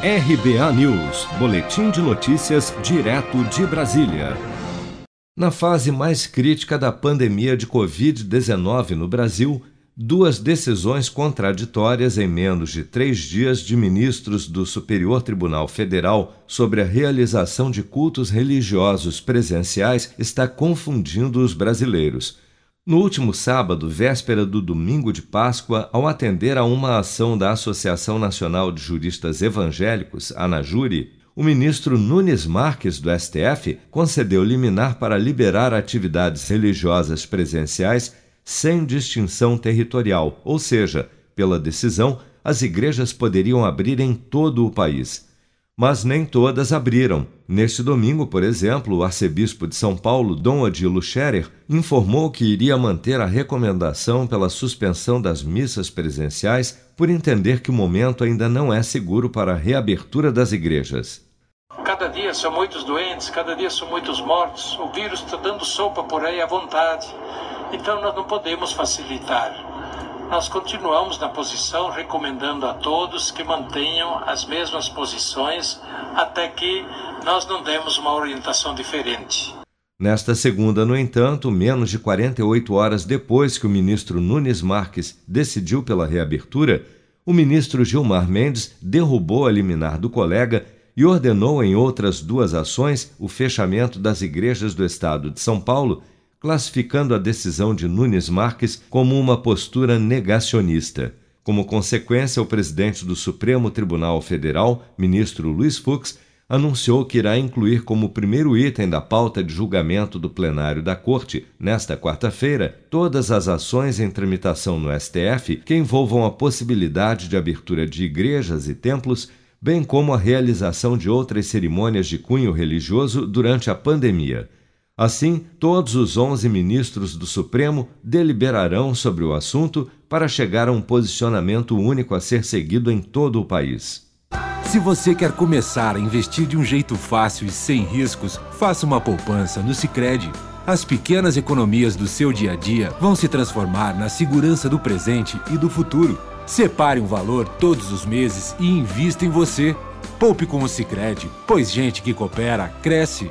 RBA News, Boletim de Notícias, direto de Brasília. Na fase mais crítica da pandemia de Covid-19 no Brasil, duas decisões contraditórias em menos de três dias de ministros do Superior Tribunal Federal sobre a realização de cultos religiosos presenciais está confundindo os brasileiros. No último sábado, véspera do domingo de Páscoa, ao atender a uma ação da Associação Nacional de Juristas Evangélicos, ANAJURI, o ministro Nunes Marques, do STF, concedeu liminar para liberar atividades religiosas presenciais sem distinção territorial, ou seja, pela decisão, as igrejas poderiam abrir em todo o país mas nem todas abriram. Neste domingo, por exemplo, o arcebispo de São Paulo, Dom Odilo Scherer, informou que iria manter a recomendação pela suspensão das missas presenciais por entender que o momento ainda não é seguro para a reabertura das igrejas. Cada dia são muitos doentes, cada dia são muitos mortos, o vírus está dando sopa por aí à vontade. Então nós não podemos facilitar nós continuamos na posição recomendando a todos que mantenham as mesmas posições até que nós não demos uma orientação diferente. Nesta segunda, no entanto, menos de 48 horas depois que o ministro Nunes Marques decidiu pela reabertura, o ministro Gilmar Mendes derrubou a liminar do colega e ordenou em outras duas ações o fechamento das igrejas do estado de São Paulo classificando a decisão de Nunes Marques como uma postura negacionista. Como consequência, o presidente do Supremo Tribunal Federal, ministro Luiz Fux, anunciou que irá incluir como primeiro item da pauta de julgamento do plenário da Corte, nesta quarta-feira, todas as ações em tramitação no STF que envolvam a possibilidade de abertura de igrejas e templos, bem como a realização de outras cerimônias de cunho religioso durante a pandemia. Assim, todos os 11 ministros do Supremo deliberarão sobre o assunto para chegar a um posicionamento único a ser seguido em todo o país. Se você quer começar a investir de um jeito fácil e sem riscos, faça uma poupança no Sicredi. As pequenas economias do seu dia a dia vão se transformar na segurança do presente e do futuro. Separe um valor todos os meses e invista em você. Poupe com o Sicredi, pois gente que coopera cresce